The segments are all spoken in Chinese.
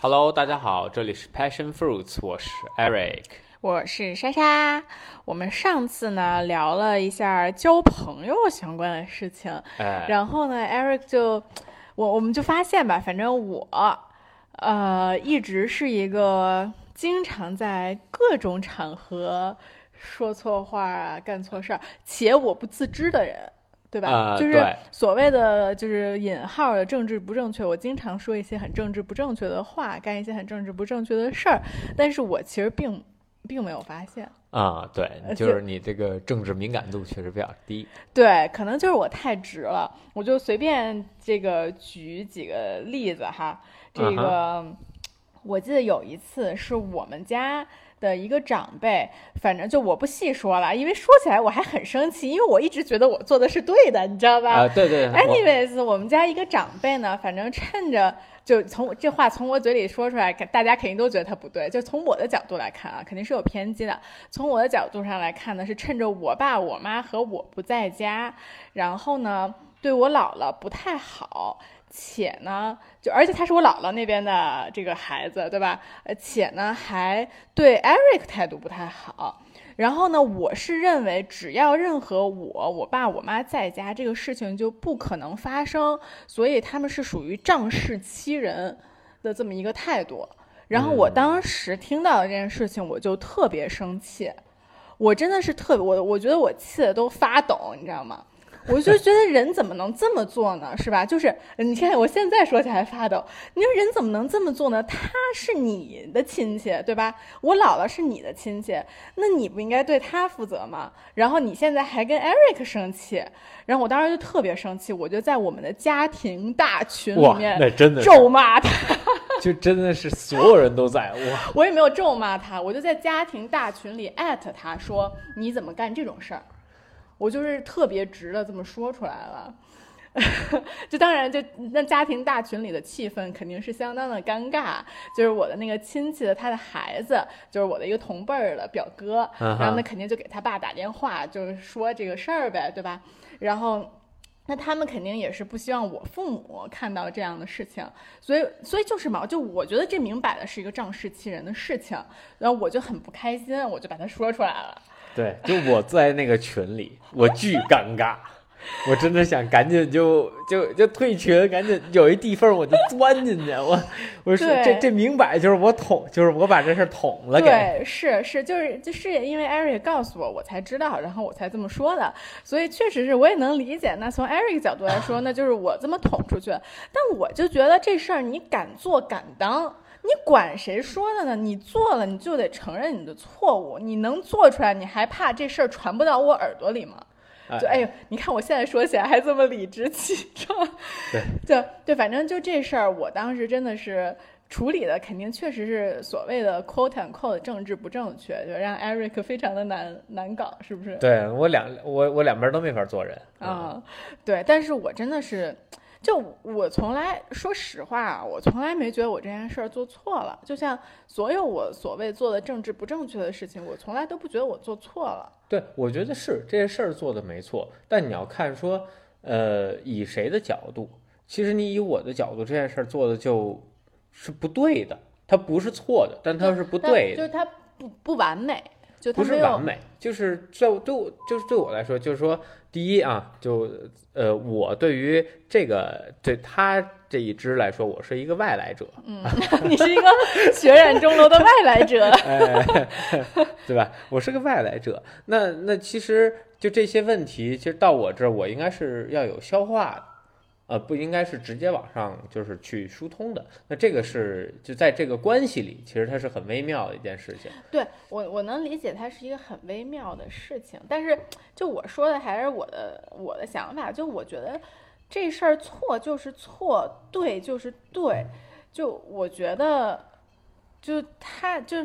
Hello，大家好，这里是 Passion Fruits，我是 Eric，我是莎莎。我们上次呢聊了一下交朋友相关的事情，哎，然后呢，Eric 就我我们就发现吧，反正我呃一直是一个经常在各种场合说错话啊、干错事儿，且我不自知的人。对吧？就是所谓的就是引号的政治不正确。我经常说一些很政治不正确的话，干一些很政治不正确的事儿，但是我其实并并没有发现。啊，对，呃就是你这个政治敏感度确实比较低。对，可能就是我太直了，我就随便这个举几个例子哈。这嗯个、我记得有一次是我们家的一个长辈，反正就我不细说了，因为说起来我还很生气，因为我一直觉得我做的是对的，你知道吧？啊，对对，Anyways，我们家一个长辈呢，反正趁着就从这话从我嘴里说出来，大家肯定都觉得他不对。就从我的角度来看啊，肯定是有偏激的。从我的角度上来看呢，是趁着我爸、我妈和我不在家，然后呢对我姥姥不太好。且呢，就而且他是我姥姥那边的这个孩子，对吧？呃，且呢还对 Eric 态度不太好。然后呢，我是认为只要任何我、我爸、我妈在家，这个事情就不可能发生，所以他们是属于仗势欺人的这么一个态度。然后我当时听到这件事情，我就特别生气，我真的是特别我我觉得我气得都发抖，你知道吗？我就觉得人怎么能这么做呢？是吧？就是你看我现在说起来发抖，你说人怎么能这么做呢？他是你的亲戚，对吧？我姥姥是你的亲戚，那你不应该对他负责吗？然后你现在还跟 Eric 生气，然后我当时就特别生气，我就在我们的家庭大群里，面那真的咒骂他。就真的是所有人都在哇，我也没有咒骂他，我就在家庭大群里艾特他说你怎么干这种事儿，我就是特别直的这么说出来了。就当然，就那家庭大群里的气氛肯定是相当的尴尬。就是我的那个亲戚的他的孩子，就是我的一个同辈儿的表哥，然后那肯定就给他爸打电话，就是说这个事儿呗，对吧？然后。那他们肯定也是不希望我父母看到这样的事情，所以，所以就是嘛，就我觉得这明摆的是一个仗势欺人的事情，然后我就很不开心，我就把它说出来了。对，就我在那个群里，我巨尴尬，我真的想赶紧就就就退群，赶紧有一地缝我就钻进去，我我说这这明摆就是我捅，就是我把这事捅了给。对，是是，就是就是也因为 Eric 告诉我，我才知道，然后我才这么说的，所以确实是我也能理解。那从 Eric 角度来说，那就是我这么捅出去，但我就觉得这事儿你敢做敢当。你管谁说的呢？你做了，你就得承认你的错误。你能做出来，你还怕这事儿传不到我耳朵里吗？就哎呦，你看我现在说起来还这么理直气壮。对，就对，反正就这事儿，我当时真的是处理的肯定确实是所谓的 quote and quote 政治不正确，就让 Eric 非常的难难搞，是不是？对我两我我两边都没法做人啊、对，但是我真的是。就我从来说实话啊，我从来没觉得我这件事儿做错了。就像所有我所谓做的政治不正确的事情，我从来都不觉得我做错了。对，我觉得是这些事儿做的没错，但你要看说，呃，以谁的角度，其实你以我的角度，这件事儿做的就是不对的，它不是错的，但它是不对的，就是它不不完美，就不是完美，就是在我对我就是对我来说，就是说，第一啊，就呃，我对于这个对他这一支来说，我是一个外来者，嗯，你是一个血染钟楼的外来者。哎，对吧？我是个外来者，那那其实就这些问题，其实到我这儿，我应该是要有消化的，呃，不应该是直接往上就是去疏通的。那这个是就在这个关系里，其实它是很微妙的一件事情。对我，我能理解它是一个很微妙的事情，但是就我说的还是我的我的想法，就我觉得这事儿错就是错，对就是对，就我觉得，就他就。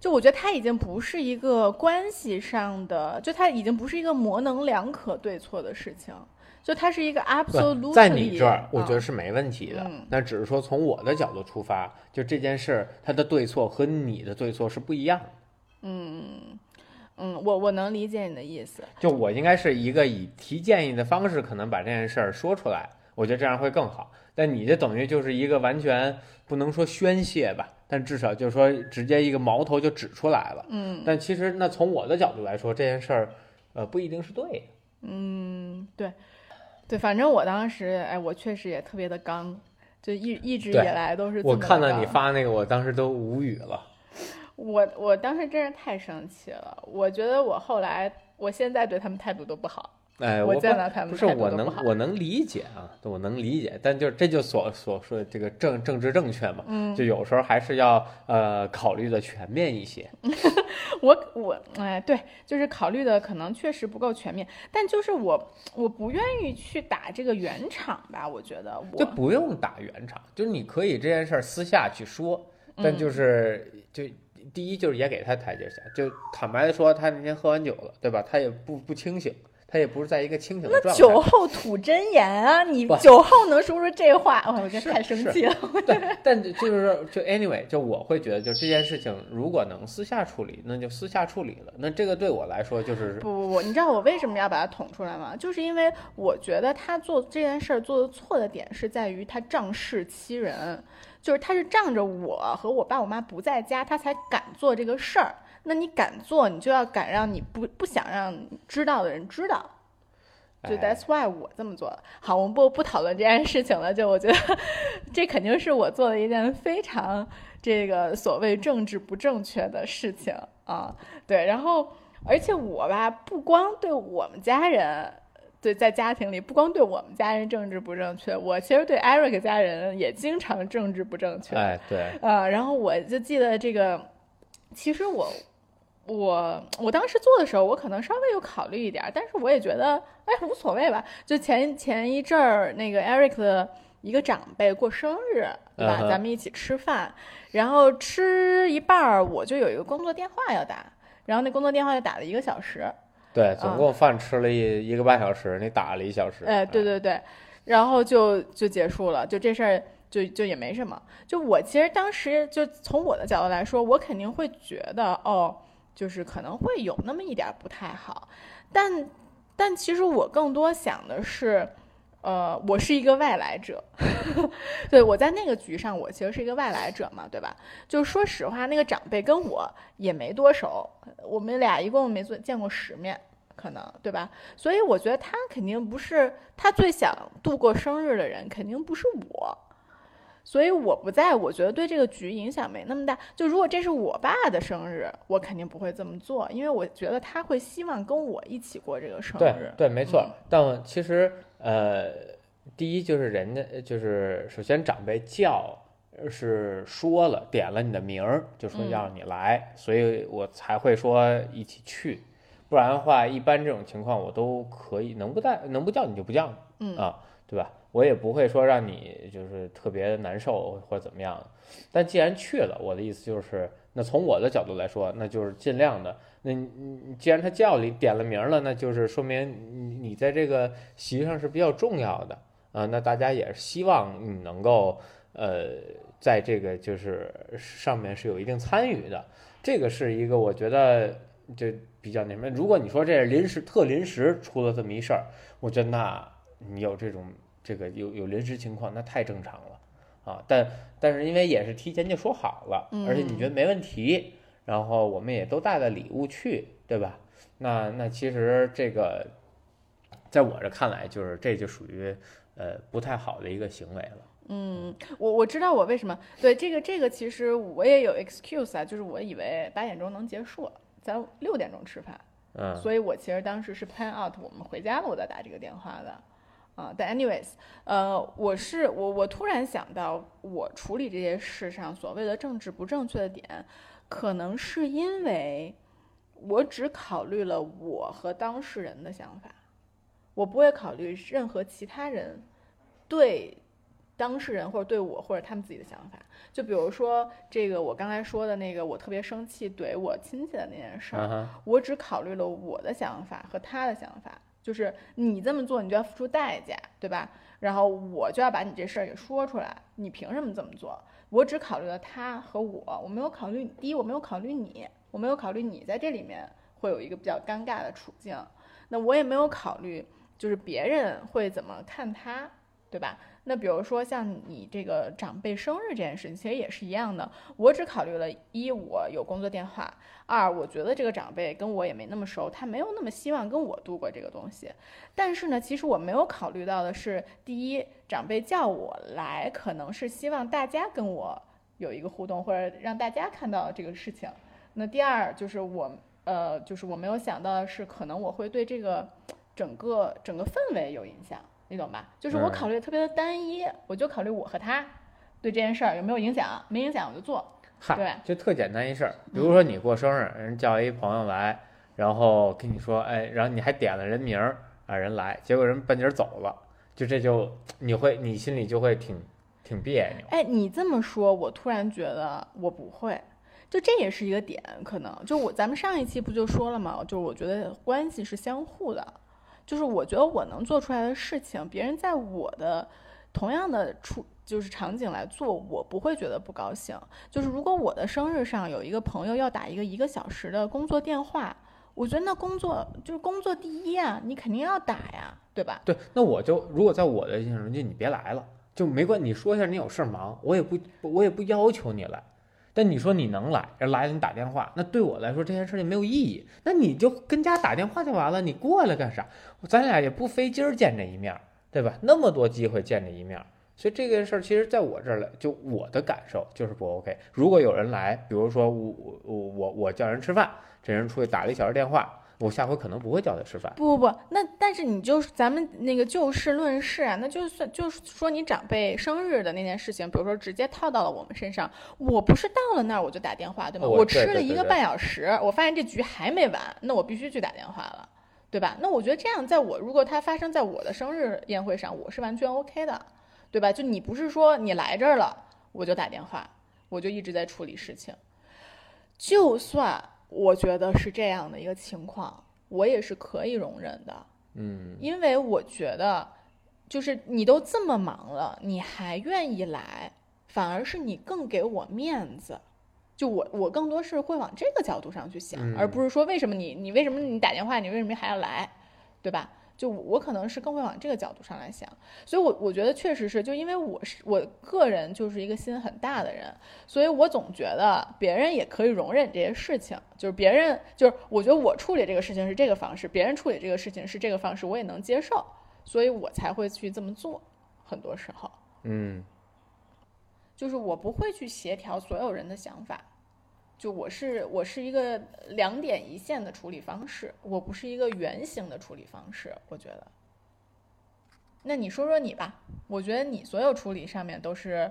就我觉得他已经不是一个关系上的，就他已经不是一个模棱两可对错的事情，就它是一个不 absolutely 在你这儿，我觉得啊是没问题的。嗯那只是说从我的角度出发，就这件事儿，它的对错和你的对错是不一样的。嗯嗯，我我能理解你的意思，就我应该是一个以提建议的方式，可能把这件事儿说出来，我觉得这样会更好。但你这等于就是一个完全不能说宣泄吧，但至少就是说直接一个矛头就指出来了。嗯但其实那从我的角度来说，这件事儿，呃，不一定是对的。嗯，对，对，反正我当时，哎，我确实也特别的刚，就一一直以来都是这我看到你发那个，我当时都无语了。我我当时真是太生气了，我觉得我后来，我现在对他们态度都不好。哎，我我不见到他们不是我能我能理解啊，我能理解，但就这就所所说的这个政政治正确嘛，嗯，就有时候还是要呃考虑的全面一些。我我哎，对，就是考虑的可能确实不够全面，但就是我我不愿意去打这个圆场吧，我觉得就不用打圆场，就是你可以这件事儿私下去说，但嗯就是就第一就是也给他台阶下，就坦白的说，他那天喝完酒了，对吧？他也不不清醒，他也不是在一个清醒的状态。酒后吐真言啊！你酒后能说出这话，哇我真是太生气了。对，但就是说，就 anyway，就我会觉得，就这件事情如果能私下处理，那就私下处理了。那这个对我来说就是不不不，你知道我为什么要把它捅出来吗？就是因为我觉得他做这件事儿做的错的点是在于他仗势欺人，就是他是仗着我和我爸我妈不在家，他才敢做这个事儿。那你敢做，你就要敢让你不不想让知道的人知道。就哎 that's why 我这么做的。好，我们不不讨论这件事情了。就我觉得 这肯定是我做的一件非常这个所谓政治不正确的事情啊。对，然后而且我吧，不光对我们家人。对，在家庭里，不光对我们家人政治不正确，我其实对 Eric 家人也经常政治不正确。哎，对，啊，然后我就记得这个，其实我我我当时做的时候，我可能稍微有考虑一点儿，但是我也觉得哎无所谓吧。就前前一阵儿那个 Eric 的一个长辈过生日，对吧？咱们一起吃饭，然后吃一半儿我就有一个工作电话要打，然后那工作电话就打了一个小时。对，总共饭吃了一一个半小时，你打了一小时。哎，对对对，然后就就结束了，就这事儿就就也没什么。就我其实当时就从我的角度来说，我肯定会觉得哦，就是可能会有那么一点不太好，但但其实我更多想的是。呃，我是一个外来者，对我在那个局上，我其实是一个外来者嘛，对吧？就说实话，那个长辈跟我也没多熟，我们俩一共没做见过十面，可能对吧？所以我觉得他肯定不是他最想度过生日的人，肯定不是我。所以我不在，我觉得对这个局影响没那么大。就如果这是我爸的生日，我肯定不会这么做，因为我觉得他会希望跟我一起过这个生日。对，没错嗯。但其实呃，第一就是人家就是首先长辈叫是说了点了你的名儿，就说嗯要你来，所以我才会说一起去。不然的话，一般这种情况我都可以能不带能不叫你就不叫你。嗯啊，对吧？我也不会说让你就是特别难受或者怎么样。但既然去了，我的意思就是，那从我的角度来说，那就是尽量的。那既然他叫你点了名了，那就是说明你你在这个席上是比较重要的啊。那大家也是希望你能够呃，在这个就是上面是有一定参与的。这个是一个我觉得就比较那什么。如果你说这是临时特临时出了这么一事儿，我觉得那你有这种这个有有临时情况，那太正常了啊。但但是因为也是提前就说好了，而且你觉得没问题，然后我们也都带了礼物去，对吧？那那其实这个在我这看来，就是这就属于呃不太好的一个行为了。嗯，我我知道我为什么对这个这个，其实我也有 excuse 啊，就是我以为八点钟能结束，咱六点钟吃饭，嗯，所以我其实当时是 plan out 我们回家了，我再打这个电话的。啊，但 anyways，呃，我是我我突然想到，我处理这些事上所谓的政治不正确的点，可能是因为我只考虑了我和当事人的想法，我不会考虑任何其他人对当事人或者对我或者他们自己的想法。就比如说这个我刚才说的那个，我特别生气怼我亲戚的那件事儿，我只考虑了我的想法和他的想法，就是你这么做，你就要付出代价，对吧？然后我就要把你这事儿给说出来，你凭什么这么做？我只考虑了他和我，我没有考虑第一，我没有考虑你，我没有考虑你在这里面会有一个比较尴尬的处境，那我也没有考虑就是别人会怎么看他，对吧？那比如说像你这个长辈生日这件事情，其实也是一样的。我只考虑了一，我有工作电话；二，我觉得这个长辈跟我也没那么熟，他没有那么希望跟我度过这个东西。但是呢，其实我没有考虑到的是，第一，长辈叫我来，可能是希望大家跟我有一个互动，或者让大家看到这个事情。那第二就是我，呃，就是我没有想到的是，可能我会对这个整个整个氛围有影响。你懂吧？就是我考虑的特别的单一，我就考虑我和他对这件事儿有没有影响，没影响我就做。对，就特简单一事儿，比如说你过生日，人叫一朋友来，然后跟你说，哎，然后你还点了人名儿啊，人来，结果人半截走了，就这就你会你心里就会挺挺别扭。哎，你这么说，我突然觉得我不会，就这也是一个点，可能就我咱们上一期不就说了吗？就我觉得关系是相互的。就是我觉得我能做出来的事情，别人在我的同样的处就是场景来做，我不会觉得不高兴。就是如果我的生日上有一个朋友要打一个一个小时的工作电话，我觉得那工作就是工作第一啊，你肯定要打呀，对吧？对，那我就如果在我的印象中，就你别来了，就没关你说一下你有事忙，我也不我也不要求你来。但你说你能来，人来了你打电话，那对我来说这件事情没有意义。那你就跟家打电话就完了，你过来干啥？咱俩也不非今儿见这一面，对吧？那么多机会见这一面，所以这件事儿其实在我这儿来，就我的感受就是不 OK。如果有人来，比如说我我我我叫人吃饭，这人出去打了一小时电话。我下回可能不会叫他吃饭。不不不，那但是你就是咱们那个就事论事啊，那就算就是说你长辈生日的那件事情，比如说直接套到了我们身上，我不是到了那儿我就打电话，对吗？我吃了一个半小时，我发现这局还没完，那我必须去打电话了，对吧？那我觉得这样，在我如果它发生在我的生日宴会上，我是完全 OK 的，对吧？就你不是说你来这儿了我就打电话，我就一直在处理事情，就算。我觉得是这样的一个情况，我也是可以容忍的，嗯，因为我觉得，就是你都这么忙了，你还愿意来，反而是你更给我面子，就我我更多是会往这个角度上去想，而不是说为什么你你为什么你打电话你为什么还要来，对吧？就我可能是更会往这个角度上来想，所以，我我觉得确实是，就因为我是我个人就是一个心很大的人，所以我总觉得别人也可以容忍这些事情，就是别人就是我觉得我处理这个事情是这个方式，别人处理这个事情是这个方式，我也能接受，所以我才会去这么做，很多时候，嗯，就是我不会去协调所有人的想法。就我是我是一个两点一线的处理方式，我不是一个圆形的处理方式。我觉得，那你说说你吧，我觉得你所有处理上面都是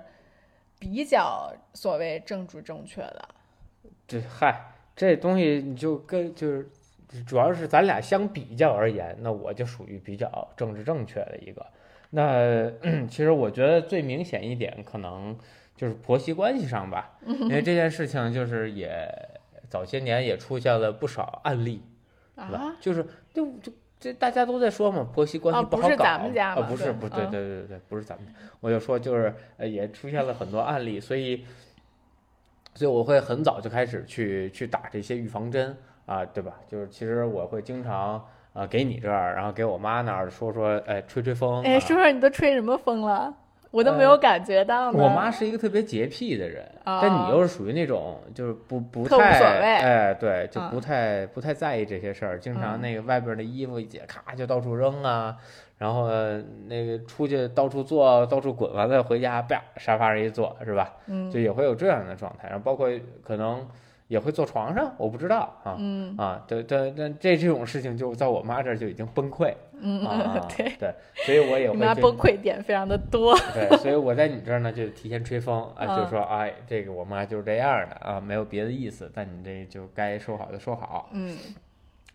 比较所谓政治正确的。这嗨，这东西你就跟就是主要是咱俩相比较而言，那我就属于比较政治正确的一个。那 其实我觉得最明显一点可能。就是婆媳关系上吧，因为这件事情就是也早些年也出现了不少案例，啊，就是就就这大家都在说嘛，婆媳关系不好搞啊，不是不对对对对对，不是咱们，我就说就是呃也出现了很多案例，所以所以我会很早就开始去去打这些预防针啊，对吧？就是其实我会经常啊给你这儿，然后给我妈那儿说说，哎吹吹风，哎说说你都吹什么风了？我都没有感觉到。我妈是一个特别洁癖的人，但你又是属于那种就是不不太无所谓，哎，对，就不太不太在意这些事儿，经常那个外边的衣服一解，咔就到处扔啊，然后那个出去到处坐，到处滚，完了回家啪沙发上一坐，是吧？嗯，就也会有这样的状态，然后包括可能。也会坐床上，我不知道啊，嗯。啊，对对，但这这种事情就在我妈这儿就已经崩溃，嗯对。对，所以我也会崩溃点非常的多，对，所以我在你这儿呢就提前吹风 啊，就说哎，这个我妈就是这样的啊，没有别的意思，但你这就该说好就说好，嗯，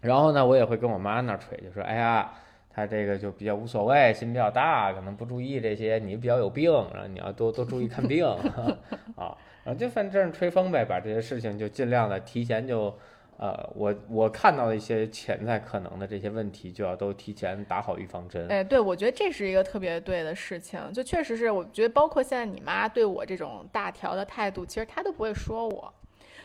然后呢，我也会跟我妈那儿吹，就说哎呀，她这个就比较无所谓，心比较大，可能不注意这些，你比较有病，然后你要多多注意看病 啊。啊，就反正吹风呗，把这些事情就尽量的提前就，呃，我我看到的一些潜在可能的这些问题，就要都提前打好预防针。哎，对，我觉得这是一个特别对的事情，就确实是，我觉得包括现在你妈对我这种大条的态度，其实她都不会说我，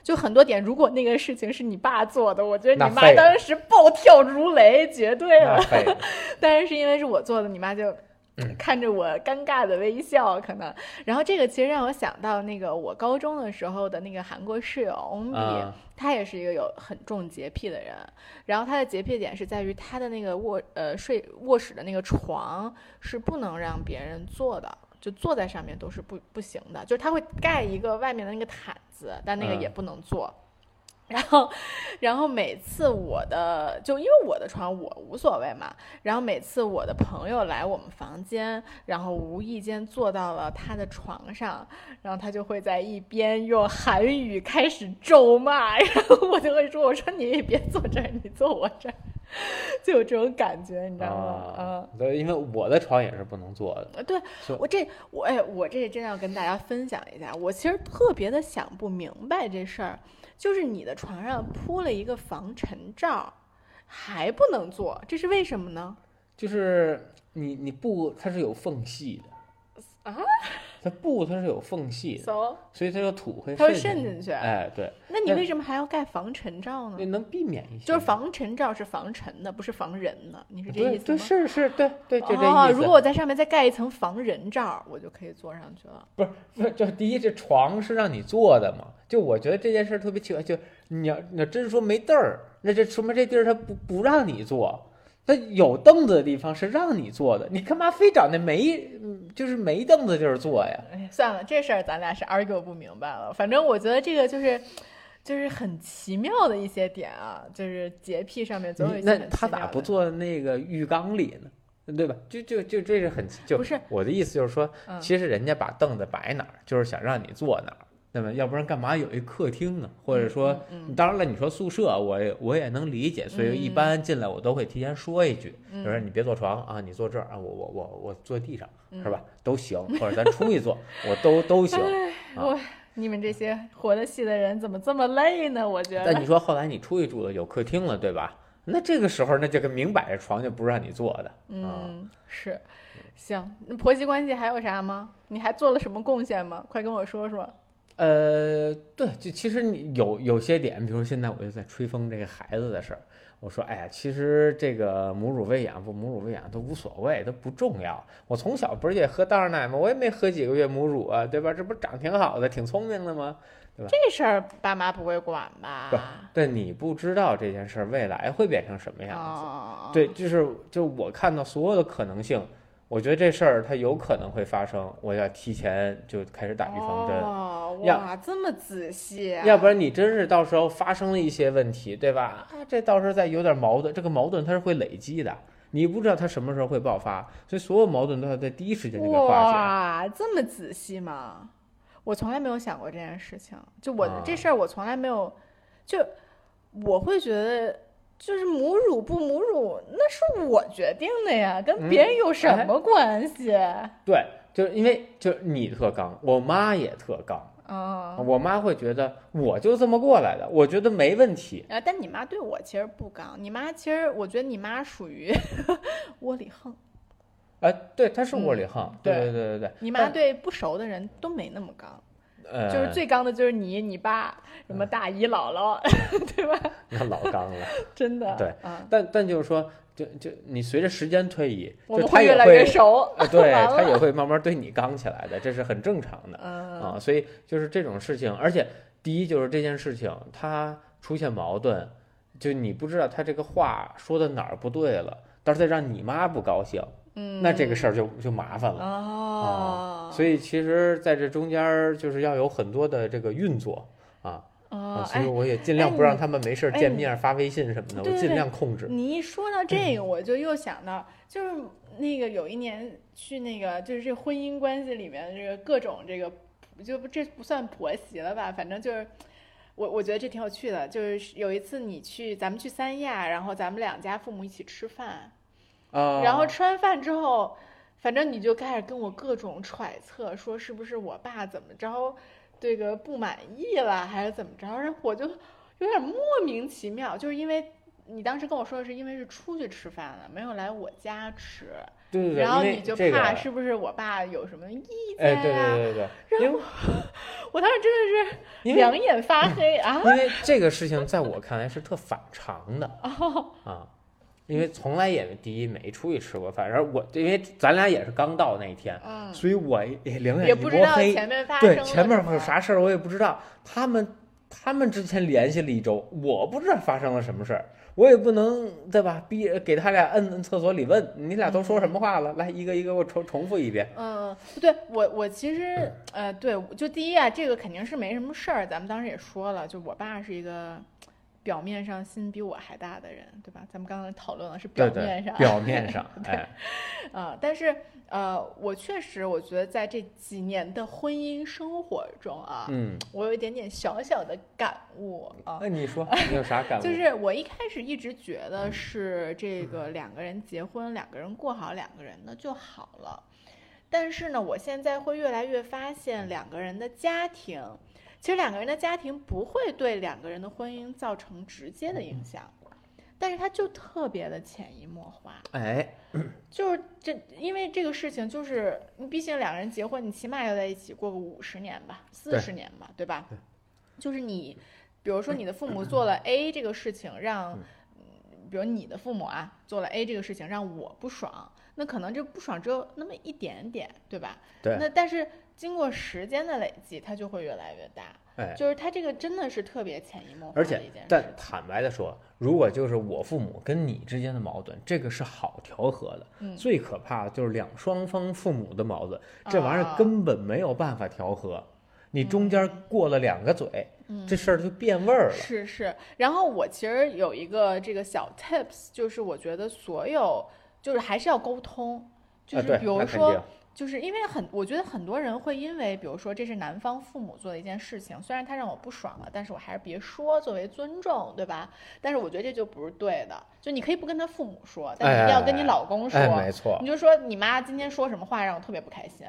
就很多点，如果那个事情是你爸做的，我觉得你妈当时暴跳如雷，绝对了。但是是因为是我做的，你妈就。看着我尴尬的微笑，可能。然后这个其实让我想到那个我高中的时候的那个韩国室友翁比，啊他也是一个有很重洁癖的人。然后他的洁癖点是在于他的那个卧呃睡卧室的那个床是不能让别人坐的。就坐在上面都是不不行的，就是他会盖一个外面的那个毯子，但那个嗯也不能坐。然后，然后每次我的就因为我的床我无所谓嘛，然后每次我的朋友来我们房间，然后无意间坐到了他的床上，然后他就会在一边用韩语开始咒骂，然后我就会说：“我说你也别坐这儿，你坐我这儿。”就有这种感觉，你知道吗？嗯。啊，对，因为我的床也是不能坐的。呃，对我这我哎，我这真要跟大家分享一下，我其实特别的想不明白这事儿，就是你的床上铺了一个防尘罩，还不能坐，这是为什么呢？就是你你不它是有缝隙的啊，它布它是有缝隙的，so 所以它的土会它会渗渗进去哎，对，那你为什么还要盖防尘罩呢？那能避免一些。就是防尘罩是防尘的，不是防人的，你是这意思吗？对是是，对对，就这哦，意思。如果我在上面再盖一层防人罩，我就可以坐上去了。不是不是，就第一，这床是让你坐的嘛？就我觉得这件事儿特别奇怪，就你要你要真说没凳儿，那这说明这地儿它不不让你坐。它有凳子的地方是让你坐的，你干嘛非找那没嗯就是没凳子地儿坐呀？哎，算了，这事儿咱俩是 argue 不明白了。反正我觉得这个就是，就是很奇妙的一些点啊，就是洁癖上面总有一些那他咋不坐那个浴缸里呢？对吧？就就就这是很就不是我的意思，就是说，嗯其实人家把凳子摆哪儿，就是想让你坐哪儿。那么，要不然干嘛有一客厅呢？或者说，当然了，你说宿舍，我也我也能理解，所以一嗯般进来我都会提前说一句，嗯就是你别坐床啊，你坐这儿啊，我我我我坐地上，嗯是吧？都行，或者咱出去坐，我都都行。啊我你们这些活得细的人怎么这么累呢？我觉得但你说后来你出去住了，有客厅了，对吧？那这个时候，那这个明摆着床就不是让你坐的。啊，嗯，是，行，那婆媳关系还有啥吗？你还做了什么贡献吗？快跟我说说。呃，对，就其实你有有些点，比如现在我就在吹风这个孩子的事儿，我说，哎呀，其实这个母乳喂养不母乳喂养都无所谓，都不重要。我从小不是也喝袋儿奶吗？我也没喝几个月母乳啊，对吧？这不是长挺好的，挺聪明的吗？对吧这事儿爸妈不会管吧？不但你不知道这件事儿未来会变成什么样子。哦，对，就是就我看到所有的可能性，我觉得这事儿它有可能会发生，我要提前就开始打预防针。哇，这么仔细、啊，要不然你真是到时候发生了一些问题，对吧？啊，这到时候再有点矛盾，这个矛盾它是会累积的，你不知道它什么时候会爆发，所以所有矛盾都要在第一时间就给化解。哇，这么仔细吗？我从来没有想过这件事情。就我、啊这事儿，我从来没有，就我会觉得，就是母乳不母乳，那是我决定的呀，跟嗯别人有什哎么关系？对，就是因为就是你特刚，我妈也特刚，啊、我妈会觉得我就这么过来的，我觉得没问题。啊，但你妈对我其实不刚，你妈其实我觉得你妈属于 窝里横，哎，对，她是窝里嗯横，对对对对对，你妈对不熟的人都没那么刚，呃，就是最刚的就是你、你爸、什么大姨姥姥，对吧？那老刚了。真的，但但就是说，就就你随着时间推移，我们就他也会越来越熟，啊，对他也会慢慢对你刚起来的，这是很正常的嗯啊。所以就是这种事情，而且第一就是这件事情他出现矛盾，就你不知道他这个话说的哪儿不对了，到时候再让你妈不高兴，嗯，那这个事儿就就麻烦了。哦，所以其实在这中间儿就是要有很多的这个运作啊所以哎，我也尽量不让他们没事儿见面发微信什么的，我尽量控制。你一说到这个，我就又想到，就是那个有一年去那个，就是这婚姻关系里面这个各种这个，就不这不算婆媳了吧，反正就是。我我觉得这挺有趣的，就是有一次你去，咱们去三亚，然后咱们两家父母一起吃饭，啊，然后吃完饭之后，反正你就开始跟我各种揣测，说是不是我爸怎么着，这个不满意了，还是怎么着？然后我就有点莫名其妙，就是因为你当时跟我说的是因为是出去吃饭了，没有来我家吃，对对对，然后你就怕是不是我爸有什么意见哎，对呀？对对对对，然后我当时真的是两眼发黑啊！因为这个事情在我看来是特反常的 哦啊，因为从来也第一没出去吃过，饭，然后我因为咱俩也是刚到那一天，嗯，所以我也两眼一摸黑，前面发生对了前面有啥事儿我也不知道。他们他们之前联系了一周，我不知道发生了什么事儿，我也不能对吧？逼给他俩摁摁厕所里问你俩都说什么话了，来一个一个我重重复一遍。嗯，对我我其实呃，对，就第一啊，这个肯定是没什么事儿，咱们当时也说了，就我爸是一个表面上心比我还大的人，对吧？咱们刚刚讨论的是表面上，对，表面上，哎，啊、但是呃，我确实我觉得在这几年的婚姻生活中啊，嗯，我有一点点小小的感悟啊。那你说 你有啥感悟？就是我一开始一直觉得是这个两个人结婚，两个人过好两个人的就好了。但是呢，我现在会越来越发现，两个人的家庭，其实两个人的家庭不会对两个人的婚姻造成直接的影响，但是他就特别的潜移默化。哎，就是这，因为这个事情就是，你毕竟两个人结婚，你起码要在一起过个五十年吧，四十年吧，对吧？对就是你，比如说你的父母做了 A 这个事情，让，比如你的父母啊做了 A 这个事情让我不爽，那可能这不爽只有那么一点点，对吧？对，那但是经过时间的累积，它就会越来越大。哎，就是它这个真的是特别潜移默化而且的一件事。但坦白的说，如果就是我父母跟你之间的矛盾，这个是好调和的。嗯最可怕的就是两双方父母的矛盾，这玩意儿啊根本没有办法调和。你中间过了两个嘴，嗯这事儿就变味儿了。是是，然后我其实有一个这个小 tips，就是我觉得所有就是还是要沟通，就是比如说，就是因为很，我觉得很多人会因为，比如说这是男方父母做的一件事情，虽然他让我不爽了，但是我还是别说，作为尊重，对吧？但是我觉得这就不是对的，就你可以不跟他父母说，但是一定要跟你哎老公说，哎，没错你，就说你妈今天说什么话让我特别不开心，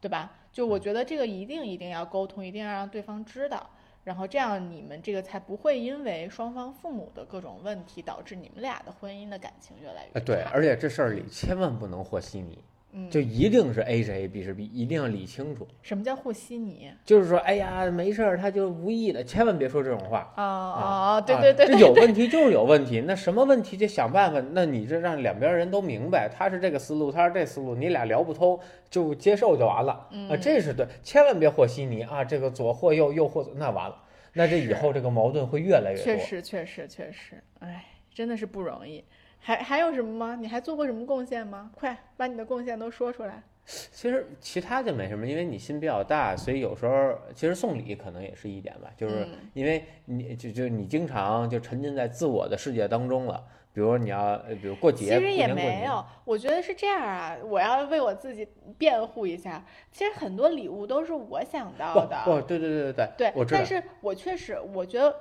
对吧？就我觉得这个一定一定要沟通，一定要让对方知道，然后这样你们这个才不会因为双方父母的各种问题导致你们俩的婚姻的感情越来越哎，对，而且这事儿里千万不能和稀泥，嗯，就一定是 A 是 A，B 是 B，一定要理清楚。什么叫和稀泥？就是说，哎呀，没事儿，他就无意的，千万别说这种话。啊啊啊，对啊对对，这有问题就是有问题，那什么问题就想办法。那你这让两边人都明白，他是这个思路，他是这思路，你俩聊不通就接受就完了啊，嗯这是对，千万别和稀泥啊，这个左或右，右或左，那完了，那这以后这个矛盾会越来越多。确实确实确实，哎，真的是不容易。还还有什么吗？你还做过什么贡献吗？快把你的贡献都说出来。其实其他就没什么，因为你心比较大，所以有时候其实送礼可能也是一点吧，就是嗯因为你就就你经常就沉浸在自我的世界当中了。比如你要，呃比如过节，其实也没有，我觉得是这样啊。我要为我自己辩护一下，其实很多礼物都是我想到的。哦，对对对对对，对但。是我确实，我觉得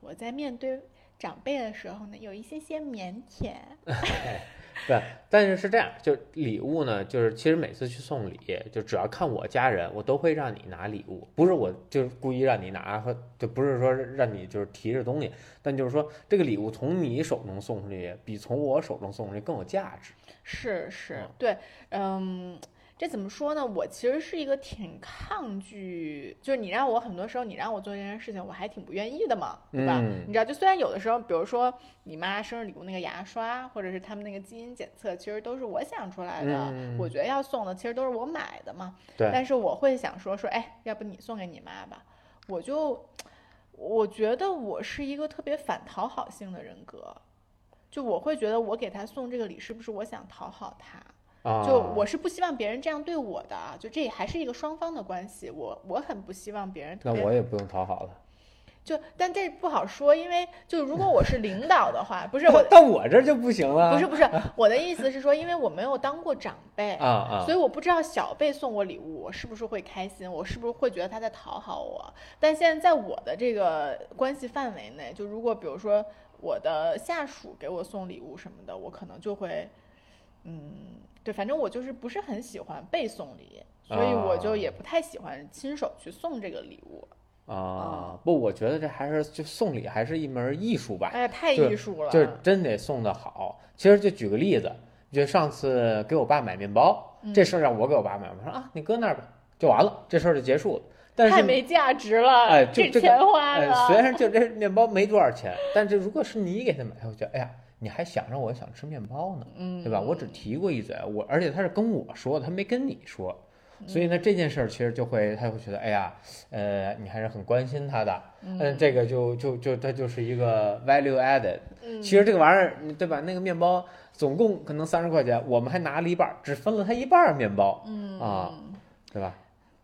我在面对长辈的时候呢，有一些些腼腆。对，但是是这样，就礼物呢，就是其实每次去送礼，就只要看我家人，我都会让你拿礼物，不是我就是故意让你拿和，就不是说让你就是提着东西，但就是说这个礼物从你手中送出去，比从我手中送出去更有价值。是是嗯，对，嗯，这怎么说呢？我其实是一个挺抗拒，就是你让我很多时候你让我做这件事情，我还挺不愿意的嘛，对吧？嗯你知道，就虽然有的时候，比如说你妈生日礼物那个牙刷，或者是他们那个基因检测，其实都是我想出来的，嗯我觉得要送的，其实都是我买的嘛。对，但是我会想说说，哎，要不你送给你妈吧？我就我觉得我是一个特别反讨好性的人格，就我会觉得我给他送这个礼是不是我想讨好他？啊，就我是不希望别人这样对我的啊，就这还是一个双方的关系，我我很不希望别人特别那我也不用讨好了。就，但这不好说，因为就如果我是领导的话，不是 我到我这儿就不行了。不是不 是我的意思是说，因为我没有当过长辈啊啊所以我不知道小辈送我礼物，我是不是会开心，我是不是会觉得他在讨好我。但现在在我的这个关系范围内，就如果比如说我的下属给我送礼物什么的，我可能就会，嗯，对，反正我就是不是很喜欢被送礼，所以我就啊也不太喜欢亲手去送这个礼物。啊，不，我觉得这还是就送礼还是一门艺术吧。哎呀，太艺术了，就是真得送的好。其实就举个例子，就上次给我爸买面包，嗯这事儿让我给我爸买，我说啊，你搁那儿吧，就完了，这事儿就结束了。但是太没价值了，这哎就这个钱花哎，了。虽然就这面包没多少钱，但是如果是你给他买，我觉得哎呀，你还想着我想吃面包呢，嗯，对吧？我只提过一嘴，我而且他是跟我说的，他没跟你说，嗯所以呢，这件事儿其实就会他会觉得，哎呀，呃，你还是很关心他的，嗯这个就就就他就是一个 value added。嗯其实这个玩意儿，对吧？那个面包总共可能三十块钱，我们还拿了一半儿，只分了他一半儿面包，嗯啊对吧？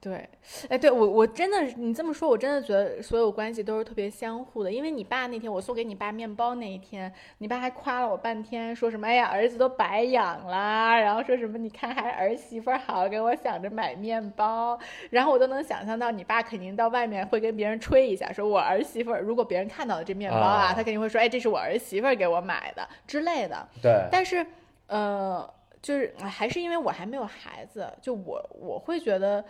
对，哎，对我我真的，你这么说，我真的觉得所有关系都是特别相互的。因为你爸那天我送给你爸面包那一天，你爸还夸了我半天，说什么哎呀儿子都白养啦，然后说什么你看还儿媳妇儿好，给我想着买面包，然后我都能想象到你爸肯定到外面会跟别人吹一下，说我儿媳妇儿，如果别人看到了这面包啊，啊他肯定会说哎这是我儿媳妇儿给我买的之类的。对，但是，呃，就是还是因为我还没有孩子，就我我会觉得，嗯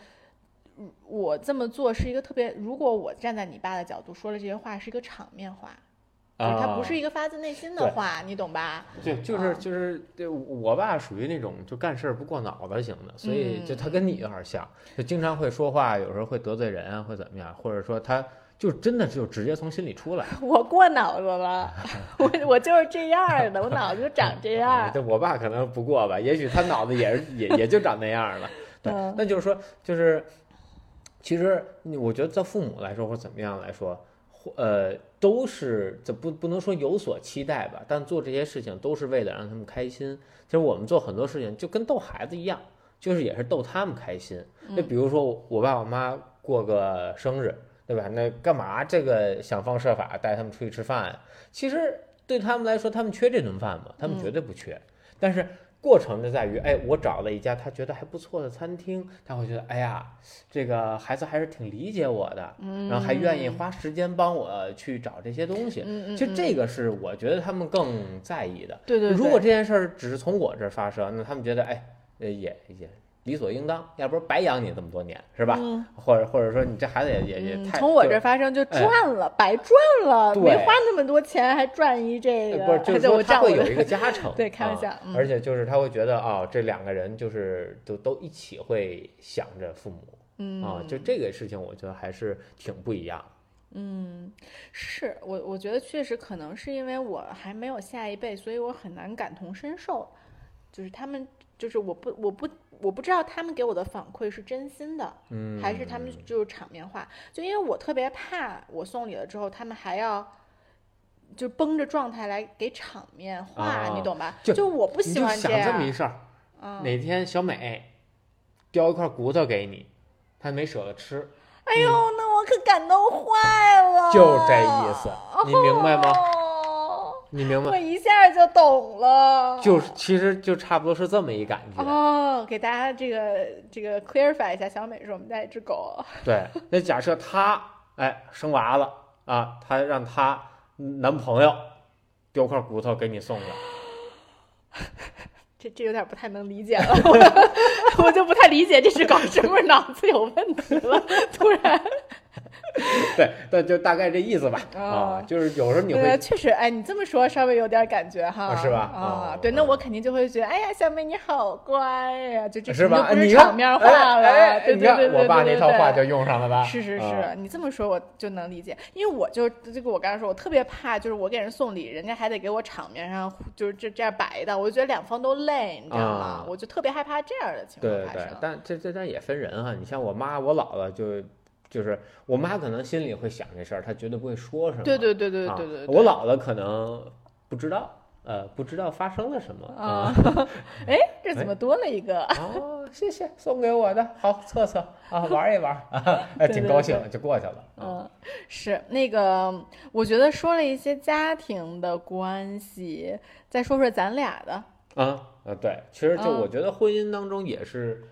我这么做是一个特别，如果我站在你爸的角度说了这些话，是一个场面话，就是它不是一个发自内心的话，你懂吧？对，就是啊就是，对我爸属于那种就干事儿不过脑子型的，所以就他跟你有点像，就经常会说话，有时候会得罪人啊，会怎么样，或者说他就真的就直接从心里出来。我过脑子了，我我就是这样的，我 脑子就长这样儿。对我爸可能不过吧，也许他脑子也是也也就长那样了。对嗯，那就是说，就是其实我觉得在父母来说或者怎么样来说，或呃，都是这不不能说有所期待吧，但做这些事情都是为了让他们开心。其实我们做很多事情就跟逗孩子一样，就是也是逗他们开心。就比如说我爸我妈过个生日，对吧？那干嘛这个想方设法带他们出去吃饭呀？其实对他们来说，他们缺这顿饭吗？他们绝对不缺。但是过程就在于，哎，我找了一家他觉得还不错的餐厅，他会觉得，哎呀，这个孩子还是挺理解我的，嗯，然后还愿意花时间帮我去找这些东西。嗯，嗯其实嗯这个是我觉得他们更在意的。对对对，如果这件事儿只是从我这儿发生，那他们觉得，哎，呃，也也理所应当，要不然白养你这么多年，是吧？嗯或者或者说你这孩子也也也太嗯从我这儿发生就哎赚了，白赚了，没花那么多钱，还赚一这个，呃不是，就 是他会有一个加成，对开玩啊笑嗯而且就是他会觉得啊、这两个人就是都都一起会想着父母嗯啊，就这个事情，我觉得还是挺不一样。嗯，是我我觉得确实可能是因为我还没有下一辈，所以我很难感同身受，就是他们就是我不我不我不知道他们给我的反馈是真心的，嗯，还是他们就是场面话，就因为我特别怕我送礼了之后，他们还要。就绷着状态来给场面话，啊你懂吧？就我不喜欢样。想这么一事儿，嗯哪天小美叼一块骨头给你，她没舍得吃，哎呦，那我可感动坏了。就这意思你明白吗哦 你明白？我一下就懂了。就是其实就差不多是这么一感觉。哦，给大家这个这个 clarify 一下，小美是我们家一只狗。对，那假设她哎生娃了啊，她让她男朋友丢块骨头给你送来。这这有点不太能理解了，我 我就不太理解这只狗是不是脑子有问题了？突然，对，但就大概这意思吧。啊哦，就是有时候你呃，会确实，哎，你这么说稍微有点感觉哈，啊是吧啊哦，对，那嗯我肯定就会觉得，哎呀，小妹你好乖呀，就这是不是你场面话了，对你看对对对我爸那对对对套话就用上了吧？是是啊是，你这么说我就能理解，因为我就这个我刚才说，我特别怕就是我给人送礼，人家还得给我场面上就是这这样摆的，我就觉得两方都累，你知道吗啊？我就特别害怕这样的情况对对发生。，但这这但也分人哈。你像我妈、我姥姥就就是我妈可能心里会想这事儿，她绝对不会说什么。对对对对啊对对对，我姥姥可能不知道，呃，不知道发生了什么啊，哎，这怎么多了一个？哦，谢谢送给我的，好测测啊，玩一玩啊，挺高兴对就过去了。啊嗯，是那个，我觉得说了一些家庭的关系，再说说咱俩的。啊呃，对，其实就嗯我觉得婚姻当中也是，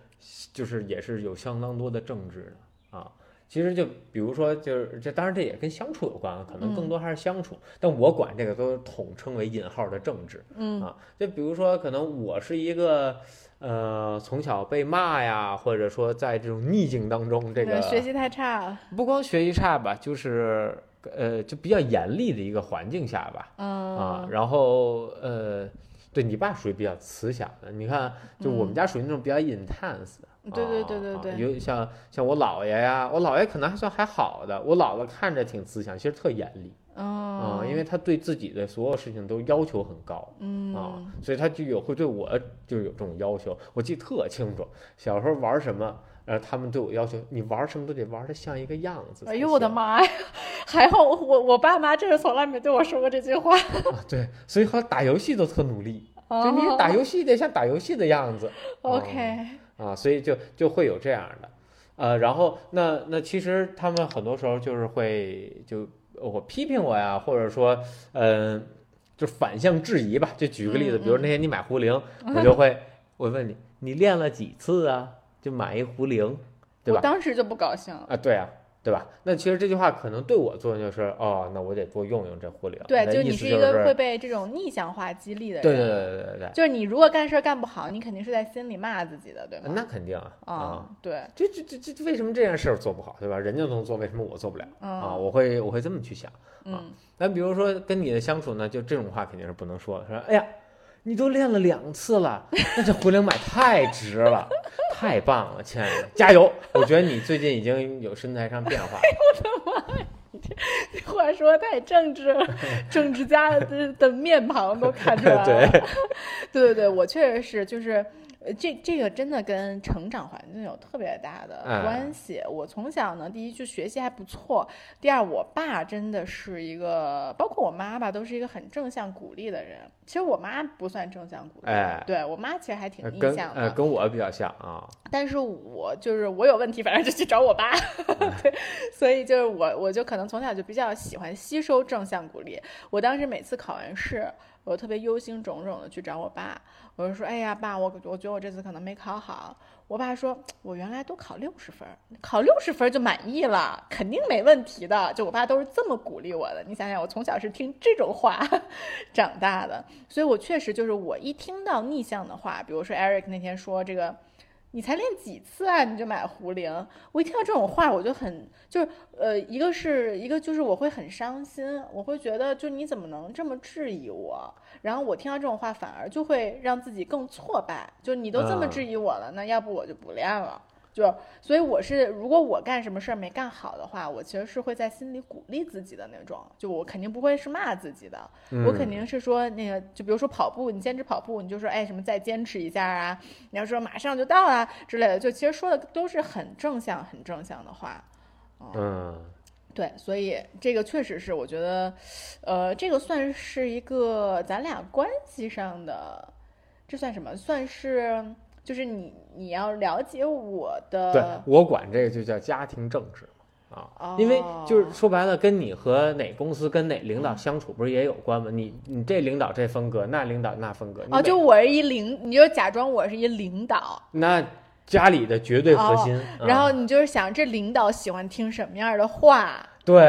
就是也是有相当多的政治的啊。其实就比如说，就是这当然这也跟相处有关，啊可能更多还是相处，但我管这个都统称为引号的政治嗯啊。就比如说，可能我是一个呃从小被骂呀，或者说在这种逆境当中，这个学习太差了。不光学习差吧，就是呃就比较严厉的一个环境下吧。嗯啊，然后呃，对你爸属于比较慈祥的，你看，就我们嗯家属于那种比较 intense 的。对对对对对有像像我姥爷呀，我姥爷可能还算还好的，我姥姥看着挺慈祥，其实特严厉嗯啊、因为他对自己的所有事情都要求很高。嗯啊，所以他就有会对我就有这种要求，我记得特清楚。小时候玩什么，呃，他们对我要求，你玩什么都得玩的像一个样子。哎呦我的！妈呀！还好我我我爸妈真是从来没对我说过这句话。啊，对，所以后来打游戏都特努力，就你哦打游戏得像打游戏的样子。OK，啊，所以就就会有这样的，呃，然后那那其实他们很多时候就是会就我批评我呀，或者说嗯、就反向质疑吧。就举个例子，嗯比如那天你买壶铃，我就会我问你，你练了几次啊？就买一壶铃，对我吧？当时就不高兴了。啊，对啊。对吧？那其实这句话可能对我作用就是，哦，那我得多用用这壶铃。对，就你是一个会被这种逆向化激励的人。对对对对对对，就是你如果干事儿干不好，你肯定是在心里骂自己的，对吗？那肯定啊啊。啊，对，这这这这为什么这件事儿做不好，对吧？人家都能做，为什么我做不了嗯啊？我会我会这么去想。嗯，那比如说跟你的相处呢，就这种话肯定是不能说的。说，哎呀，你都练了两次了，那这回铃买太值了，太棒了，亲爱的，加油！我觉得你最近已经有身材上变化了。这话说的太政治了，政治家的的面庞都看出来了。对，对对对，我确实是，就是呃，这这个真的跟成长环境有特别大的哎关系。我从小呢，第一就学习还不错，第二我爸真的是一个，包括我妈吧，都是一个很正向鼓励的人。其实我妈不算正向鼓励，哎对我妈其实还挺逆跟向的。呃跟我比较像啊。但是我就是我有问题，反正就去找我爸，对，所以就是我我就可能从小就比较喜欢吸收正向鼓励。我当时每次考完试，我特别忧心忡忡的去找我爸，我就说：“哎呀，爸，我我觉得我这次可能没考好。”我爸说：“我原来都考六十分，考六十分就满意了，肯定没问题的。”就我爸都是这么鼓励我的。你想想，我从小是听这种话 长大的，所以我确实就是我一听到逆向的话，比如说 Eric 那天说这个。你才练几次啊？你就买壶铃？我一听到这种话，我就很就是呃，一个是一个就是我会很伤心，我会觉得就你怎么能这么质疑我？然后我听到这种话，反而就会让自己更挫败。就你都这么嗯质疑我了，那要不我就不练了。就所以我是，如果我干什么事儿没干好的话，我其实是会在心里鼓励自己的那种。就我肯定不会是骂自己的，我肯嗯定是说那个，就比如说跑步，你坚持跑步，你就说哎什么再坚持一下啊，你要说马上就到啊之类的，就其实说的都是很正向、很正向的话。嗯，对，所以这个确实是我觉得，呃，这个算是一个咱俩关系上的，这算什么？算是就是你你要了解我的对的，我管这个就叫家庭政治嘛啊，因为就是说白了，跟你和哪公司跟哪领导相处不是也有关吗？你你这领导这风格，那领导那风格，哦，就我是一领，你就假装我是一领导，那家里的绝对核心。然后啊你就是想这领导喜欢听什么样的话。对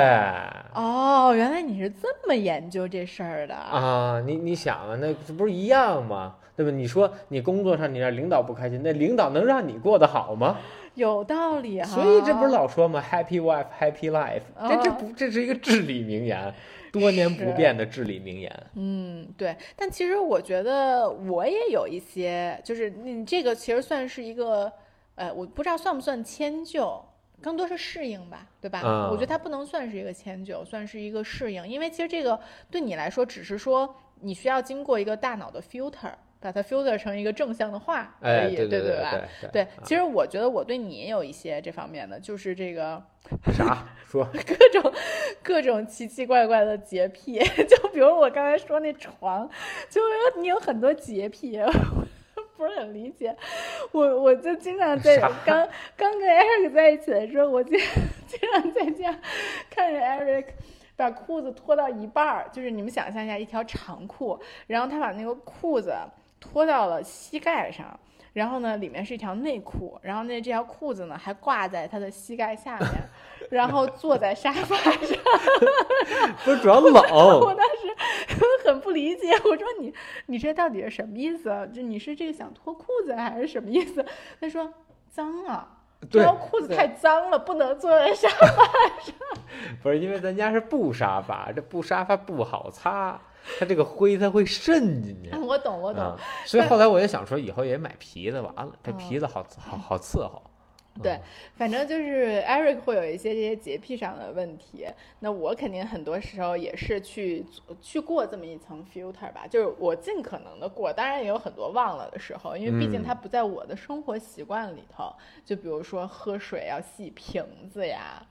哦，原来你是这么研究这事儿的。啊，你你想啊，那这不是一样吗？对吧？你说你工作上你让领导不开心，那领导能让你过得好吗？有道理哈。所以这不是老说吗？Happy wife, happy life。这这啊不这是一个至理名言，多年不变的至理名言。嗯，对。但其实我觉得我也有一些，就是你这个其实算是一个，呃，我不知道算不算迁就，更多是适应吧，对吧？啊我觉得它不能算是一个迁就，算是一个适应，因为其实这个对你来说只是说你需要经过一个大脑的 filter，把它 filter 成一个正向的话而哎，已，对对对吧？对对，其实我觉得我对你也有一些这方面的，就是这个啥说？各种各种奇奇怪怪的洁癖，就比如我刚才说那床，就有你有很多洁癖，不是很理解。我我就经常在刚刚跟 Eric 在一起的时候，我经经常在家看着 Eric。把裤子脱到一半儿，就是你们想象一下，一条长裤，然后他把那个裤子脱到了膝盖上，然后呢，里面是一条内裤，然后那这条裤子呢还挂在他的膝盖下面，然后坐在沙发上。不是主要冷 我，当时很不理解，我说你你这到底是什么意思啊？就你是这个想脱裤子还是什么意思？他说脏啊，这条裤子太脏了，不能坐在沙发上 不是因为咱家是布沙发，这布沙发不好擦，它这个灰它会渗进去。我懂，我懂。啊，所以后来我也想说，以后也买皮的，完了，这嗯皮子好好好伺候。对，反正就是 Eric 会有一些这些洁癖上的问题，那我肯定很多时候也是去去过这么一层 filter 吧，就是我尽可能的过，当然也有很多忘了的时候，因为毕竟嗯它不在我的生活习惯里头，就比如说喝水要洗瓶子呀，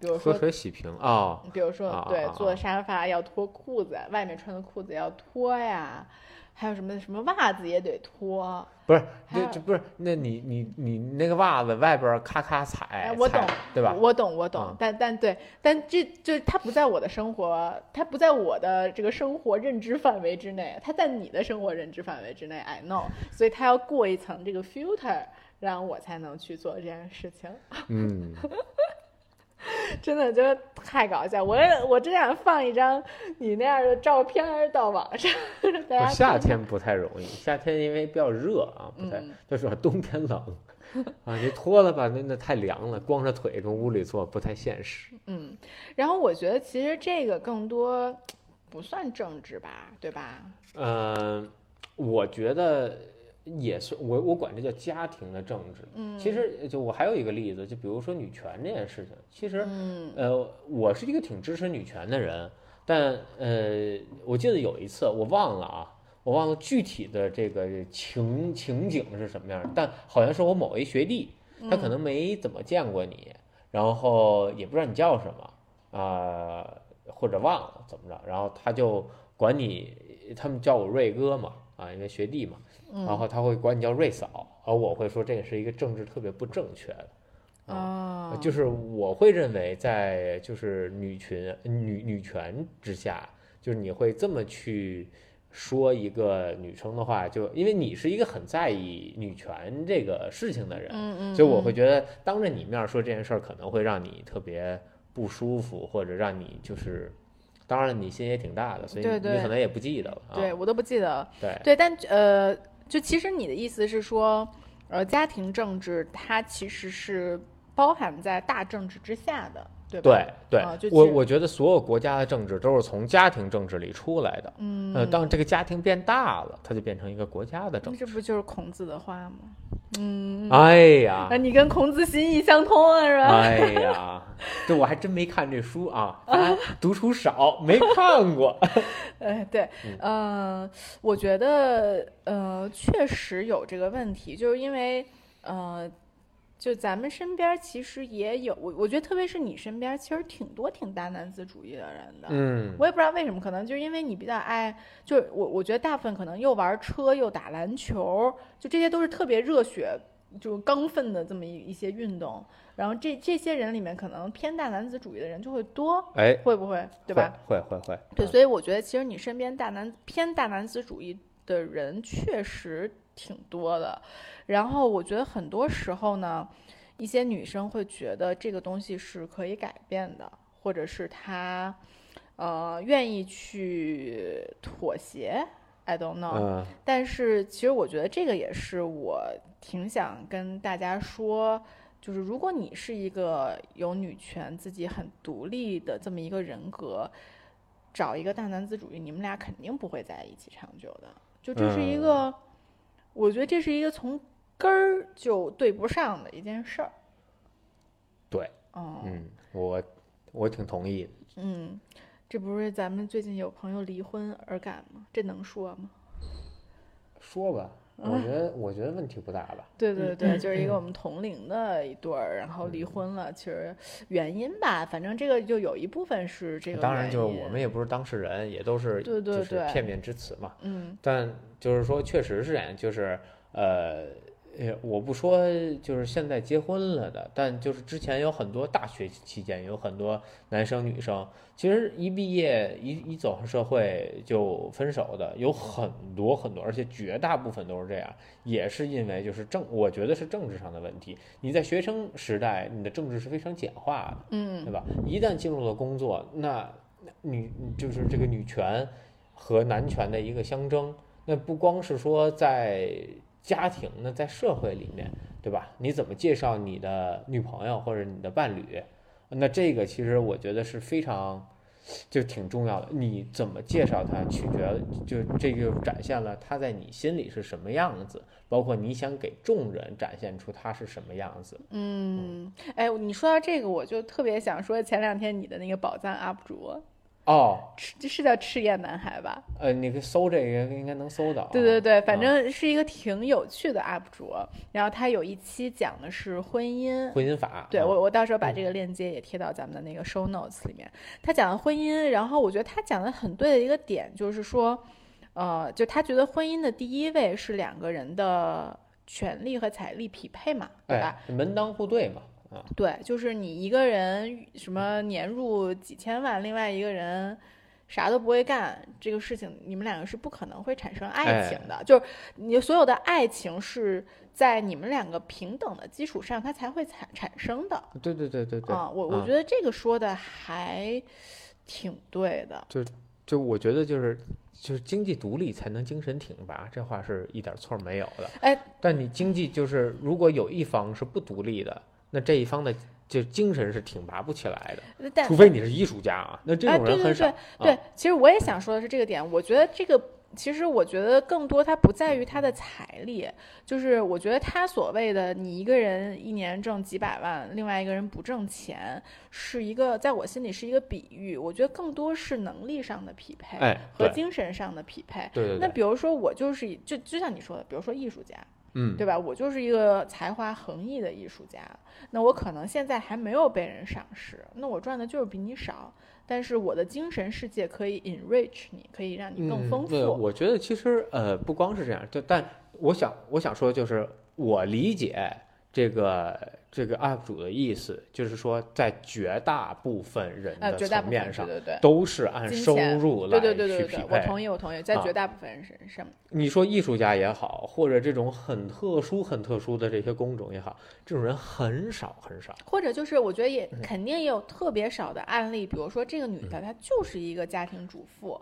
比如说喝水洗瓶啊，比如说对坐沙发要脱裤子，外面穿的裤子要脱呀，还有什么什么袜子也得脱，不是，这这不是，那你你你那个袜子外边咔咔踩哎，我懂，对吧？我懂，我懂，嗯但但对，但这就它不在我的生活，它不在我的这个生活认知范围之内，它在你的生活认知范围之内，I know，所以它要过一层这个 filter，让我才能去做这件事情，嗯，真的就是太搞笑。我我真想放一张你那样的照片到网上，夏天不太容易，夏天因为比较热啊，不太嗯，就是冬天冷啊，你脱了吧，那那太凉了，光着腿跟屋里坐不太现实。嗯，然后我觉得其实这个更多不算政治吧，对吧？嗯，我觉得也是，我我管这叫家庭的政治。嗯，其实就我还有一个例子，就比如说女权这件事情，其实嗯。呃，我是一个挺支持女权的人，但呃，我记得有一次我忘了啊，我忘了具体的这个情情景是什么样，但好像是我某一学弟，他可能没怎么见过你，然后也不知道你叫什么啊、或者忘了怎么着，然后他就管你，他们叫我瑞哥嘛，啊，因为学弟嘛，嗯然后他会管你叫瑞嫂，而我会说这个是一个政治特别不正确的。啊，哦，就是我会认为，在就是女权女女权之下，就是你会这么去说一个女生的话，就因为你是一个很在意女权这个事情的人，嗯嗯，所以我会嗯觉得当着你面说这件事儿，可能会让你特别不舒服，或者让你就是，当然，你心也挺大的，所以你可能也不记得了啊。对我都不记得了。对对，但呃，就其实你的意思是说，呃，家庭政治它其实是包含在大政治之下的，对？对我我觉得所有国家的政治都是从家庭政治里出来的。嗯，呃，当这个家庭变大了，它就变成一个国家的政治。这不就是孔子的话吗？嗯，哎呀那，你跟孔子心意相通啊，是吧？哎呀，这我还真没看这书啊，啊 读书少，没看过。哎，对，呃，我觉得呃，确实有这个问题，就是因为呃，就咱们身边其实也有，我我觉得特别是你身边，其实挺多挺大男子主义的人的。嗯我也不知道为什么，可能就是因为你比较爱，就是我我觉得大部分可能又玩车又打篮球，就这些都是特别热血、就刚愤的这么一一些运动。然后这这些人里面，可能偏大男子主义的人就会多，哎，会不会？对吧？会会会会。对，嗯所以我觉得其实你身边大男偏大男子主义的人确实挺多的。然后我觉得很多时候呢，一些女生会觉得这个东西是可以改变的，或者是她呃愿意去妥协。I don't know，、嗯但是其实我觉得这个也是我挺想跟大家说，就是如果你是一个有女权、自己很独立的这么一个人格，找一个大男子主义，你们俩肯定不会在一起长久的。就这是一个，我觉得这是一个从根儿就对不上的一件事儿。对，哦，嗯，我我挺同意的。嗯，这不是咱们最近有朋友离婚而感吗？这能说吗？说吧，我觉得我觉得问题不大吧。对对对，就是一个我们同龄的一对儿，然后嗯离婚了。其实原因吧，反正这个就有一部分是这个当然，就是我们也不是当事人，也都是对对就是对片面之词嘛。嗯但就是说，确实是这样，就是呃，呃，我不说就是现在结婚了的，但就是之前有很多大学期间有很多男生女生，其实一毕业一一走上社会就分手的有很多很多，而且绝大部分都是这样，也是因为就是政，我觉得是政治上的问题。你在学生时代，你的政治是非常简化的。嗯对嗯吧？一旦进入了工作，那那女就是这个女权和男权的一个相争。那不光是说在家庭，那在社会里面，对吧？你怎么介绍你的女朋友或者你的伴侣？那这个其实我觉得是非常，就挺重要的。你怎么介绍他，取决就这就展现了他在你心里是什么样子，包括你想给众人展现出他是什么样子。嗯，哎，你说到这个，我就特别想说前两天你的那个宝藏 UP 主，哦，赤这是叫赤焰男孩吧？呃，你可以搜这个，应该能搜到啊。对对对，反啊正是一个挺有趣的 UP 主。然后他有一期讲的是婚姻，婚姻法。啊对我，我到时候把这个链接也贴到咱们的那个 show notes 里面。他讲的婚姻，然后我觉得他讲的很对的一个点就是说，呃，就他觉得婚姻的第一位是两个人的权利和财力匹配嘛，对吧？哎，门当户对嘛。啊，对，就是你一个人什么年入几千万，另外一个人啥都不会干，这个事情你们两个是不可能会产生爱情的。就是你所有的爱情是在你们两个平等的基础上，它才会产产生的。对对对对对。啊，我我觉得这个说的还挺对的。就就我觉得就是就是经济独立才能精神挺拔，这话是一点错没有的。哎，但你经济就是如果有一方是不独立的，那这一方的就精神是挺拔不起来的，除非你是艺术家啊，那这哎，种对对对人很少。对啊，其实我也想说的是这个点。我觉得这个，其实我觉得更多它不在于他的财力，就是我觉得他所谓的你一个人一年挣几百万，另外一个人不挣钱，是一个在我心里是一个比喻。我觉得更多是能力上的匹配哎，和精神上的匹配。对对对，那比如说我就是以就就像你说的，比如说艺术家，嗯，对吧？我就是一个才华横溢的艺术家，那我可能现在还没有被人赏识，那我赚的就是比你少，但是我的精神世界可以 enrich 你，可以让你更丰富。我觉得其实呃不光是这样，就但我想我想说就是我理解这个这个 UP 主的意思，就是说在绝大部分人呃，的层面上。对对对。都是按收入来对对对对对，去匹配。我同意，我同意，在啊绝大部分人身上，你说艺术家也好，或者这种很特殊、很特殊的这些工种也好，这种人很少很少。或者就是我觉得也嗯肯定也有特别少的案例，比如说这个女的她就是一个家庭主妇，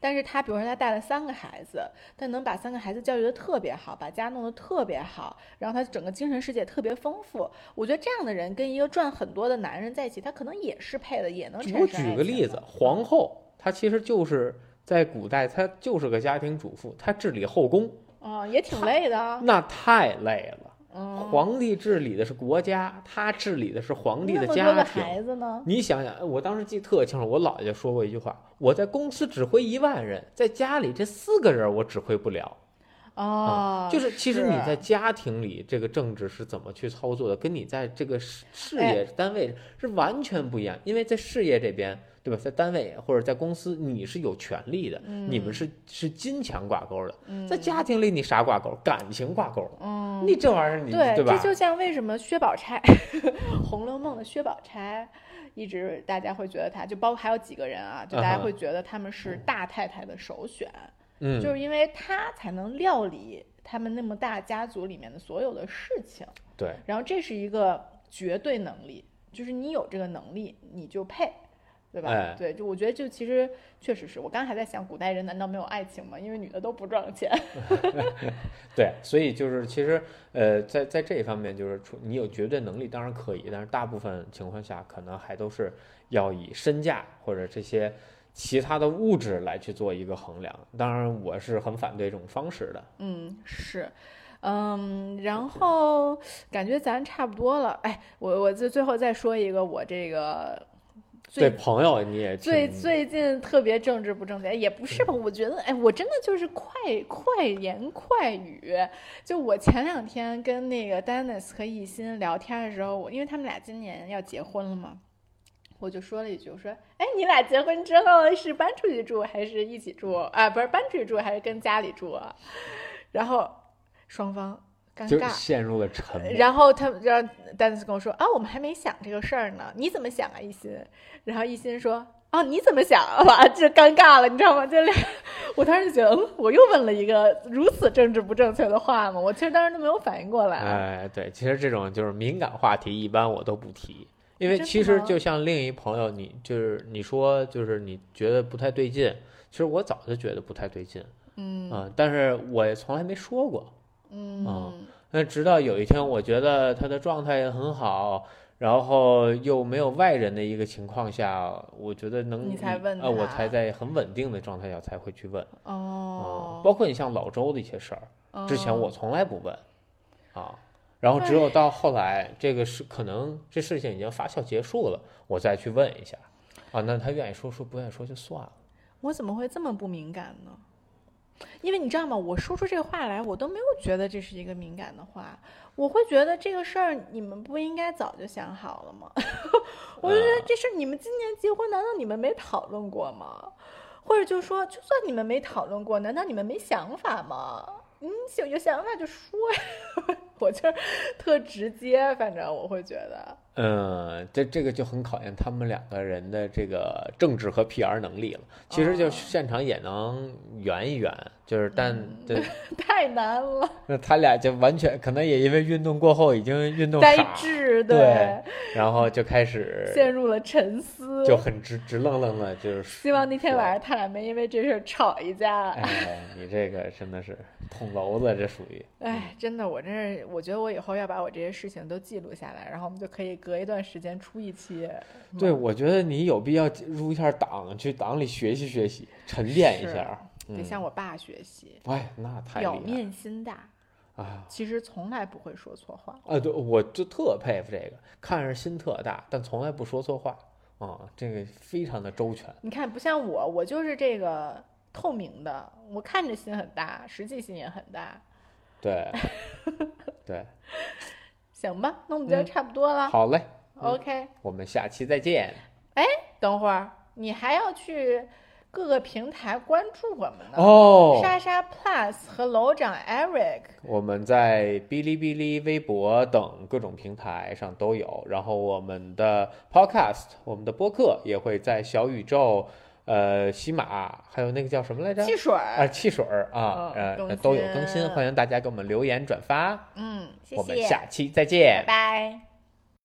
但是他比如说她带了三个孩子，他能把三个孩子教育的特别好，把家弄得特别好，然后他整个精神世界特别丰富。我觉得这样的人跟一个赚很多的男人在一起，他可能也是配的，也能产生我举个例子，皇后她其实就是在古代，她就是个家庭主妇，她治理后宫，哦，也挺累的啊。那太累了。嗯，皇帝治理的是国家，他治理的是皇帝的家个庭。孩子呢？你想想，我当时记得特清楚，我姥爷说过一句话：我在公司指挥一万人，在家里这四个人我指挥不了。哦，嗯就是其实你在家庭里这个政治是怎么去操作的，跟你在这个事事哎业单位是完全不一样。因为在事业这边，对吧？在单位或者在公司，你是有权利的，你们是是金钱挂钩的。嗯在家庭里，你啥挂钩？感情挂钩。嗯，你这玩意儿你，对，吧这？就像为什么薛宝钗，《红楼梦》的薛宝钗，一直大家会觉得她，就包括还有几个人啊，就大家会觉得他们是大太太的首选，嗯，就是因为他才能料理他们那么大家族里面的所有的事情，对，然后这是一个绝对能力，就是你有这个能力，你就配。对吧？哎对，就我觉得就其实确实是我刚才还在想，古代人难道没有爱情吗？因为女的都不赚钱。对，所以就是其实呃，在在这一方面，就是除你有绝对能力当然可以，但是大部分情况下可能还都是要以身价或者这些其他的物质来去做一个衡量。当然，我是很反对这种方式的。嗯，是，嗯，然后感觉咱差不多了。哎，我我最最后再说一个，我这个对最朋友你也最最近特别政治不正确，也不是吧？我觉得，哎，我真的就是快快言快语。就我前两天跟那个 Dennis 和艺兴聊天的时候，我因为他们俩今年要结婚了嘛。我就说了一句，我说：“哎，你俩结婚之后是搬出去住还是一起住啊？不是搬出去住还是跟家里住啊？”然后双方尴尬，陷入了沉默。然后他让丹斯跟我说啊，我们还没想这个事儿呢，你怎么想啊，一心？然后一心说啊，你怎么想啊？哇，这尴尬了，你知道吗？这俩，我当时就觉得，嗯，我又问了一个如此政治不正确的话吗？我其实当时都没有反应过来。哎，对，其实这种就是敏感话题，一般我都不提，因为其实就像另一朋友，你就是你说就是你觉得不太对劲，其实我早就觉得不太对劲，嗯。啊，但是我也从来没说过。嗯。那直到有一天，我觉得他的状态也很好，然后又没有外人的一个情况下，我觉得能你才问呃，我才在很稳定的状态下才会去问啊、哦，包括你像老周的一些事儿，之前我哦从来不问啊，然后只有到后来这个事可能这事情已经发酵结束了，我再去问一下啊，那他愿意说说，不愿意说就算了。我怎么会这么不敏感呢？因为你知道吗？我说出这个话来，我都没有觉得这是一个敏感的话，我会觉得这个事儿你们不应该早就想好了吗？我就觉得这事儿你们今年结婚，难道你们没讨论过吗？或者就说，就算你们没讨论过，难道你们没想法吗？嗯，有有想法就说呀，我就是特直接，反正我会觉得，嗯，这这个就很考验他们两个人的这个政治和 PR 能力了。其实就哦现场也能圆一圆，就是但嗯 太难了，那他俩就完全可能也因为运动过后已经运动呆，滞，对然后就开始陷入了沉思，就很直直愣愣的，就是希望那天晚上。上他俩没因为这事儿吵一架。哎，你这个真的是捅娄子，这属于。哎，真的，我真是，我觉得我以后要把我这些事情都记录下来，然后我们就可以隔一段时间出一期。对，我觉得你有必要入一下党，去党里学习学习，沉淀一是下。得嗯，向我爸学习，哎，那太厉表面心大，啊！其实从来不会说错话。啊，对，我就特佩服这个，看着心特大，但从来不说错话啊，这个非常的周全。你看，不像我，我就是这个透明的，我看着心很大，实际心也很大。对，对，行吧，那我们今天嗯差不多了。好嘞，OK，我们下期再见。哎等会儿你还要去各个平台关注我们呢。哦，莎莎 Plus 和楼长 Eric，我们在哔哩哔哩、微博等各种平台上都有，然后我们的 Podcast、我们的播客也会在小宇宙、呃喜马，还有那个叫什么来着？汽水啊，儿，汽水儿啊，呃都有更新，欢迎大家给我们留言转发。嗯，谢我们，下期再见拜。拜。